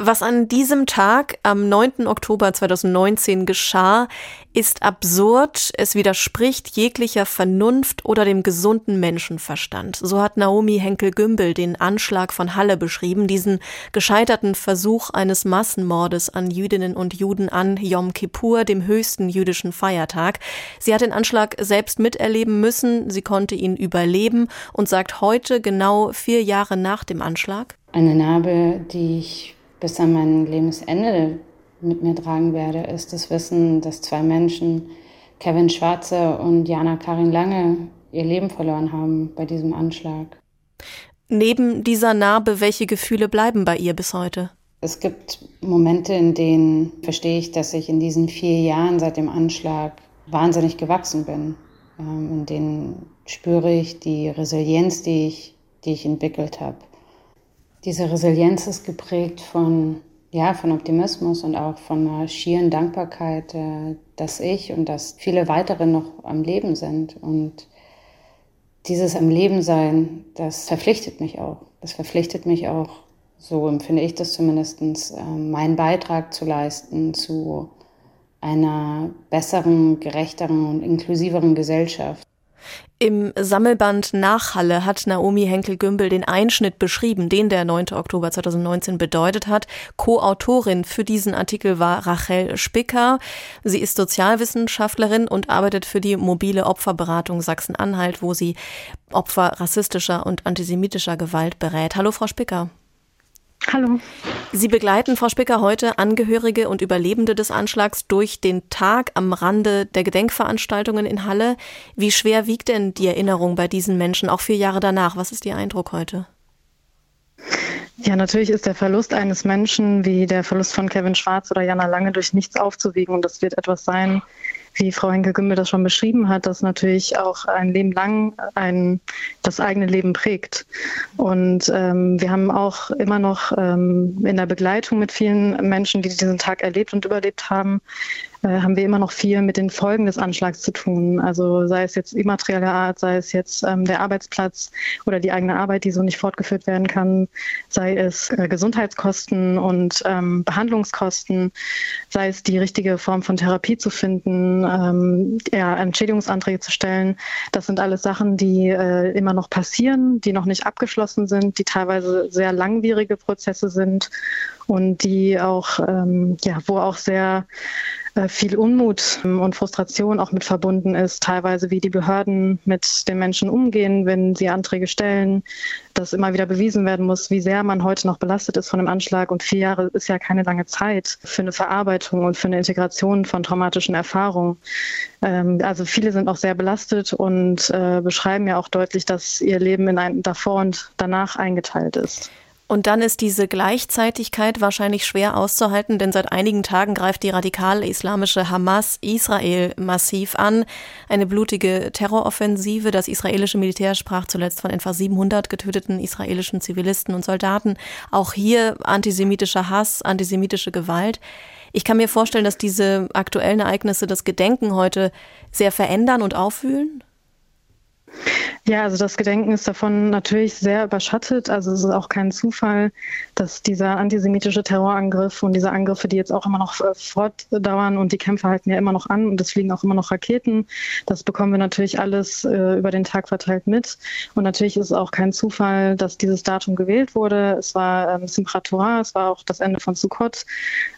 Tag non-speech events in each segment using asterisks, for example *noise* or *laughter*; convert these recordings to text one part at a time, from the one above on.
Was an diesem Tag am 9. Oktober 2019 geschah, ist absurd. Es widerspricht jeglicher Vernunft oder dem gesunden Menschenverstand. So hat Naomi Henkel-Gümbel den Anschlag von Halle beschrieben, diesen gescheiterten Versuch eines Massenmordes an Jüdinnen und Juden an Yom Kippur, dem höchsten jüdischen Feiertag. Sie hat den Anschlag selbst miterleben müssen. Sie konnte ihn überleben und sagt heute genau vier Jahre nach dem Anschlag. Eine Narbe, die ich bis an mein Lebensende mit mir tragen werde, ist das Wissen, dass zwei Menschen, Kevin Schwarze und Jana Karin Lange, ihr Leben verloren haben bei diesem Anschlag. Neben dieser Narbe, welche Gefühle bleiben bei ihr bis heute? Es gibt Momente, in denen verstehe ich, dass ich in diesen vier Jahren seit dem Anschlag wahnsinnig gewachsen bin. Ähm, in denen spüre ich die Resilienz, die ich, die ich entwickelt habe. Diese Resilienz ist geprägt von, ja, von Optimismus und auch von einer schieren Dankbarkeit, äh, dass ich und dass viele weitere noch am Leben sind. Und dieses am Leben sein, das verpflichtet mich auch. Das verpflichtet mich auch, so empfinde ich das zumindest, äh, meinen Beitrag zu leisten zu einer besseren, gerechteren und inklusiveren Gesellschaft. Im Sammelband Nachhalle hat Naomi Henkel-Gümbel den Einschnitt beschrieben, den der 9. Oktober 2019 bedeutet hat. Co-Autorin für diesen Artikel war Rachel Spicker. Sie ist Sozialwissenschaftlerin und arbeitet für die mobile Opferberatung Sachsen-Anhalt, wo sie Opfer rassistischer und antisemitischer Gewalt berät. Hallo, Frau Spicker. Hallo. Sie begleiten, Frau Spicker, heute Angehörige und Überlebende des Anschlags durch den Tag am Rande der Gedenkveranstaltungen in Halle. Wie schwer wiegt denn die Erinnerung bei diesen Menschen, auch vier Jahre danach? Was ist Ihr Eindruck heute? Ja, natürlich ist der Verlust eines Menschen wie der Verlust von Kevin Schwarz oder Jana Lange durch nichts aufzuwiegen. Und das wird etwas sein, wie Frau Henke-Gümbel das schon beschrieben hat, das natürlich auch ein Leben lang ein, das eigene Leben prägt. Und ähm, wir haben auch immer noch ähm, in der Begleitung mit vielen Menschen, die diesen Tag erlebt und überlebt haben, haben wir immer noch viel mit den Folgen des Anschlags zu tun. Also sei es jetzt immaterieller Art, sei es jetzt ähm, der Arbeitsplatz oder die eigene Arbeit, die so nicht fortgeführt werden kann, sei es äh, Gesundheitskosten und ähm, Behandlungskosten, sei es die richtige Form von Therapie zu finden, ähm, ja, Entschädigungsanträge zu stellen. Das sind alles Sachen, die äh, immer noch passieren, die noch nicht abgeschlossen sind, die teilweise sehr langwierige Prozesse sind und die auch, ähm, ja, wo auch sehr äh, viel Unmut und Frustration auch mit verbunden ist, teilweise wie die Behörden mit den Menschen umgehen, wenn sie Anträge stellen, dass immer wieder bewiesen werden muss, wie sehr man heute noch belastet ist von dem Anschlag. Und vier Jahre ist ja keine lange Zeit für eine Verarbeitung und für eine Integration von traumatischen Erfahrungen. Ähm, also viele sind auch sehr belastet und äh, beschreiben ja auch deutlich, dass ihr Leben in ein davor und danach eingeteilt ist. Und dann ist diese Gleichzeitigkeit wahrscheinlich schwer auszuhalten, denn seit einigen Tagen greift die radikal-islamische Hamas Israel massiv an. Eine blutige Terroroffensive. Das israelische Militär sprach zuletzt von etwa 700 getöteten israelischen Zivilisten und Soldaten. Auch hier antisemitischer Hass, antisemitische Gewalt. Ich kann mir vorstellen, dass diese aktuellen Ereignisse das Gedenken heute sehr verändern und aufwühlen. Ja, also das Gedenken ist davon natürlich sehr überschattet. Also es ist auch kein Zufall, dass dieser antisemitische Terrorangriff und diese Angriffe, die jetzt auch immer noch äh, fortdauern und die Kämpfe halten ja immer noch an und es fliegen auch immer noch Raketen. Das bekommen wir natürlich alles äh, über den Tag verteilt mit. Und natürlich ist es auch kein Zufall, dass dieses Datum gewählt wurde. Es war ähm, Simchat Torah, es war auch das Ende von Sukkot.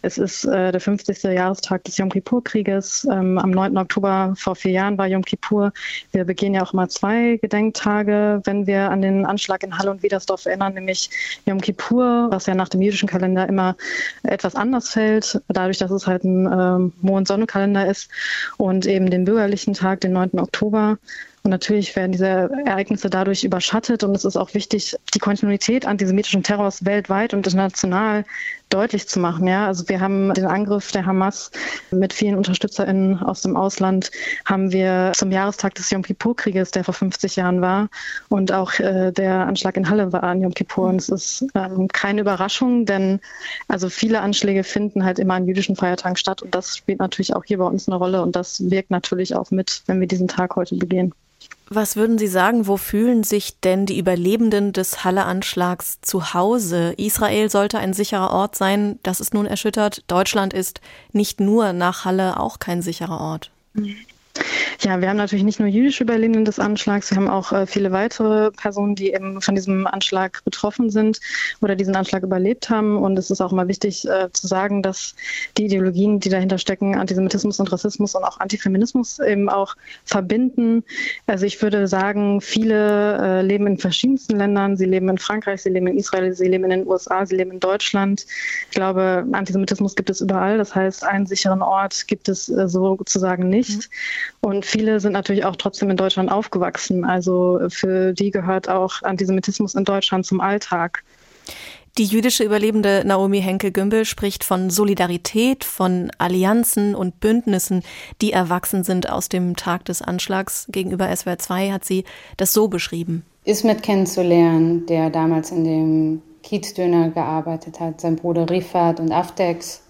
Es ist äh, der 50. Jahrestag des Yom Kippur-Krieges. Ähm, am 9. Oktober vor vier Jahren war Yom Kippur. Wir begehen ja auch immer zwei Gedenktage, wenn wir an den Anschlag in Halle und Wiedersdorf erinnern, nämlich Yom Kippur, was ja nach dem jüdischen Kalender immer etwas anders fällt, dadurch, dass es halt ein äh, Mond-Sonne-Kalender ist und eben den bürgerlichen Tag, den 9. Oktober. Und natürlich werden diese Ereignisse dadurch überschattet. Und es ist auch wichtig, die Kontinuität antisemitischen Terrors weltweit und international deutlich zu machen. Ja, also wir haben den Angriff der Hamas mit vielen UnterstützerInnen aus dem Ausland haben wir zum Jahrestag des Yom Kippur-Krieges, der vor 50 Jahren war, und auch äh, der Anschlag in Halle war an Yom Kippur. Und es ist ähm, keine Überraschung, denn also viele Anschläge finden halt immer an jüdischen Feiertagen statt. Und das spielt natürlich auch hier bei uns eine Rolle. Und das wirkt natürlich auch mit, wenn wir diesen Tag heute begehen. Was würden Sie sagen, wo fühlen sich denn die Überlebenden des Halle-Anschlags zu Hause? Israel sollte ein sicherer Ort sein, das ist nun erschüttert. Deutschland ist nicht nur nach Halle auch kein sicherer Ort. Ja, wir haben natürlich nicht nur jüdische Überlebende des Anschlags, wir haben auch äh, viele weitere Personen, die eben von diesem Anschlag betroffen sind oder diesen Anschlag überlebt haben. Und es ist auch mal wichtig äh, zu sagen, dass die Ideologien, die dahinter stecken, Antisemitismus und Rassismus und auch Antifeminismus eben auch verbinden. Also ich würde sagen, viele äh, leben in verschiedensten Ländern. Sie leben in Frankreich, sie leben in Israel, sie leben in den USA, sie leben in Deutschland. Ich glaube, Antisemitismus gibt es überall. Das heißt, einen sicheren Ort gibt es sozusagen nicht. Mhm. Und viele sind natürlich auch trotzdem in Deutschland aufgewachsen. Also für die gehört auch Antisemitismus in Deutschland zum Alltag. Die jüdische Überlebende Naomi Henkel-Gümbel spricht von Solidarität, von Allianzen und Bündnissen, die erwachsen sind aus dem Tag des Anschlags. Gegenüber SWR 2 hat sie das so beschrieben. Ismet kennenzulernen, der damals in dem Kiezdöner gearbeitet hat, sein Bruder Rifat und Aftex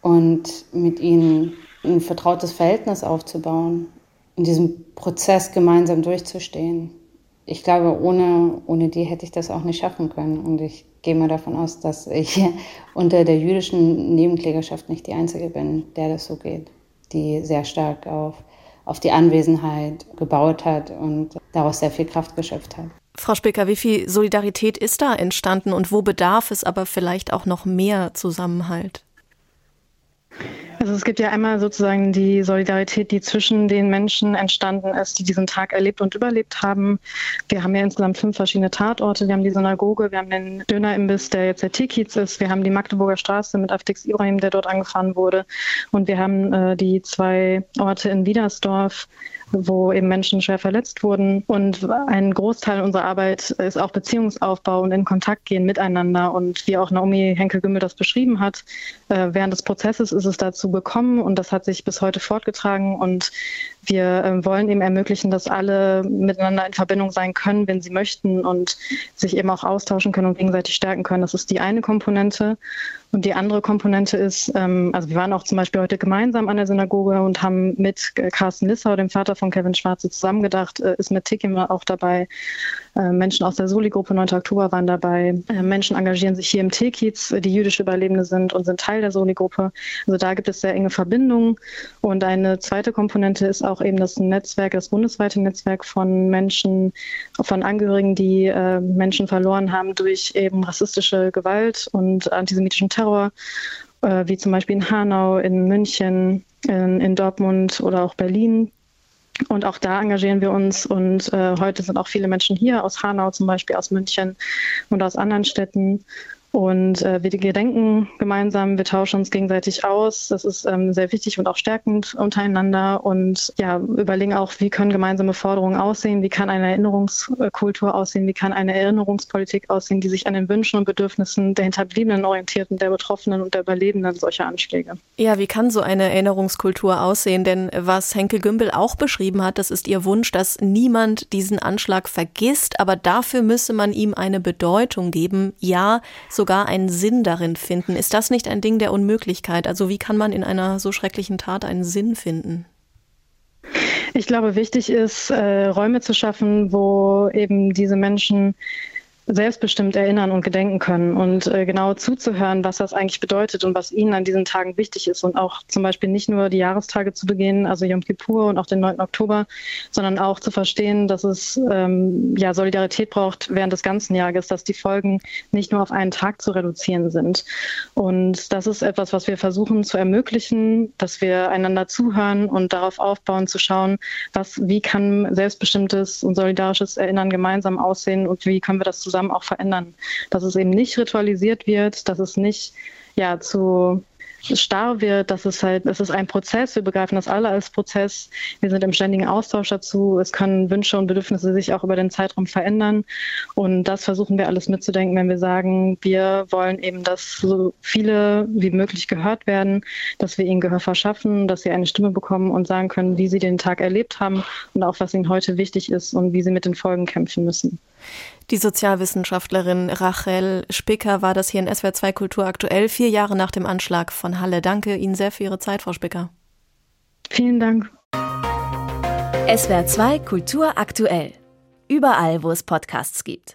und mit ihnen ein vertrautes Verhältnis aufzubauen, in diesem Prozess gemeinsam durchzustehen. Ich glaube, ohne, ohne die hätte ich das auch nicht schaffen können. Und ich gehe mal davon aus, dass ich *laughs* unter der jüdischen Nebenklägerschaft nicht die Einzige bin, der das so geht, die sehr stark auf, auf die Anwesenheit gebaut hat und daraus sehr viel Kraft geschöpft hat. Frau Spicker, wie viel Solidarität ist da entstanden und wo bedarf es aber vielleicht auch noch mehr Zusammenhalt? Also es gibt ja einmal sozusagen die Solidarität, die zwischen den Menschen entstanden ist, die diesen Tag erlebt und überlebt haben. Wir haben ja insgesamt fünf verschiedene Tatorte. Wir haben die Synagoge, wir haben den Dönerimbiss, der jetzt der Tikiz ist. Wir haben die Magdeburger Straße mit Aftix Ibrahim, der dort angefahren wurde. Und wir haben äh, die zwei Orte in Wiedersdorf, wo eben Menschen schwer verletzt wurden. Und ein Großteil unserer Arbeit ist auch Beziehungsaufbau und in Kontakt gehen miteinander. Und wie auch Naomi Henkel-Gümmel das beschrieben hat, äh, während des Prozesses ist es dazu gekommen und das hat sich bis heute fortgetragen. Und wir äh, wollen eben ermöglichen, dass alle miteinander in Verbindung sein können, wenn sie möchten und sich eben auch austauschen können und gegenseitig stärken können. Das ist die eine Komponente. Und die andere Komponente ist, ähm, also wir waren auch zum Beispiel heute gemeinsam an der Synagoge und haben mit Carsten Lissau, dem Vater von Kevin Schwarze, zusammengedacht, äh, ist mit Tikim auch dabei. Äh, Menschen aus der Soli-Gruppe 9. Oktober waren dabei. Äh, Menschen engagieren sich hier im T-Kiez, die jüdische Überlebende sind und sind Teil der Soli-Gruppe. Also da gibt es sehr enge Verbindungen. Und eine zweite Komponente ist auch eben das Netzwerk, das bundesweite Netzwerk von Menschen, von Angehörigen, die äh, Menschen verloren haben durch eben rassistische Gewalt und antisemitischen Terror Terror, äh, wie zum Beispiel in Hanau, in München, in, in, Dortmund oder auch Berlin. Und auch da engagieren wir uns. Und äh, heute sind auch viele Menschen hier aus Hanau, zum Beispiel aus München und aus anderen Städten. Und äh, wir gedenken gemeinsam, wir tauschen uns gegenseitig aus. Das ist ähm, sehr wichtig und auch stärkend untereinander. Und ja, überlegen auch, wie können gemeinsame Forderungen aussehen, wie kann eine Erinnerungskultur aussehen, wie kann eine Erinnerungspolitik aussehen, die sich an den Wünschen und Bedürfnissen der Hinterbliebenen orientiert und der Betroffenen und der Überlebenden solcher Anschläge. Ja, wie kann so eine Erinnerungskultur aussehen? Denn was Henkel Gümbel auch beschrieben hat, das ist ihr Wunsch, dass niemand diesen Anschlag vergisst, aber dafür müsse man ihm eine Bedeutung geben. Ja, so sogar einen Sinn darin finden. Ist das nicht ein Ding der Unmöglichkeit? Also wie kann man in einer so schrecklichen Tat einen Sinn finden? Ich glaube, wichtig ist, äh, Räume zu schaffen, wo eben diese Menschen selbstbestimmt erinnern und gedenken können und äh, genau zuzuhören, was das eigentlich bedeutet und was ihnen an diesen Tagen wichtig ist und auch zum Beispiel nicht nur die Jahrestage zu begehen, also Yom Kippur und auch den 9. Oktober, sondern auch zu verstehen, dass es ähm, ja Solidarität braucht während des ganzen Jahres, dass die Folgen nicht nur auf einen Tag zu reduzieren sind. Und das ist etwas, was wir versuchen zu ermöglichen, dass wir einander zuhören und darauf aufbauen, zu schauen, was, wie kann selbstbestimmtes und solidarisches Erinnern gemeinsam aussehen und wie können wir das zusammen zusammen auch verändern. Dass es eben nicht ritualisiert wird, dass es nicht ja zu starr wird, dass es halt, es ist ein Prozess, wir begreifen das alle als Prozess, wir sind im ständigen Austausch dazu, es können Wünsche und Bedürfnisse sich auch über den Zeitraum verändern und das versuchen wir alles mitzudenken, wenn wir sagen, wir wollen eben, dass so viele wie möglich gehört werden, dass wir ihnen Gehör verschaffen, dass sie eine Stimme bekommen und sagen können, wie sie den Tag erlebt haben und auch was ihnen heute wichtig ist und wie sie mit den Folgen kämpfen müssen. Die Sozialwissenschaftlerin Rachel Spicker war das hier in SWR 2 Kultur aktuell, vier Jahre nach dem Anschlag von Halle. Danke Ihnen sehr für Ihre Zeit, Frau Spicker. Vielen Dank. SWR 2 Kultur aktuell. Überall, wo es Podcasts gibt.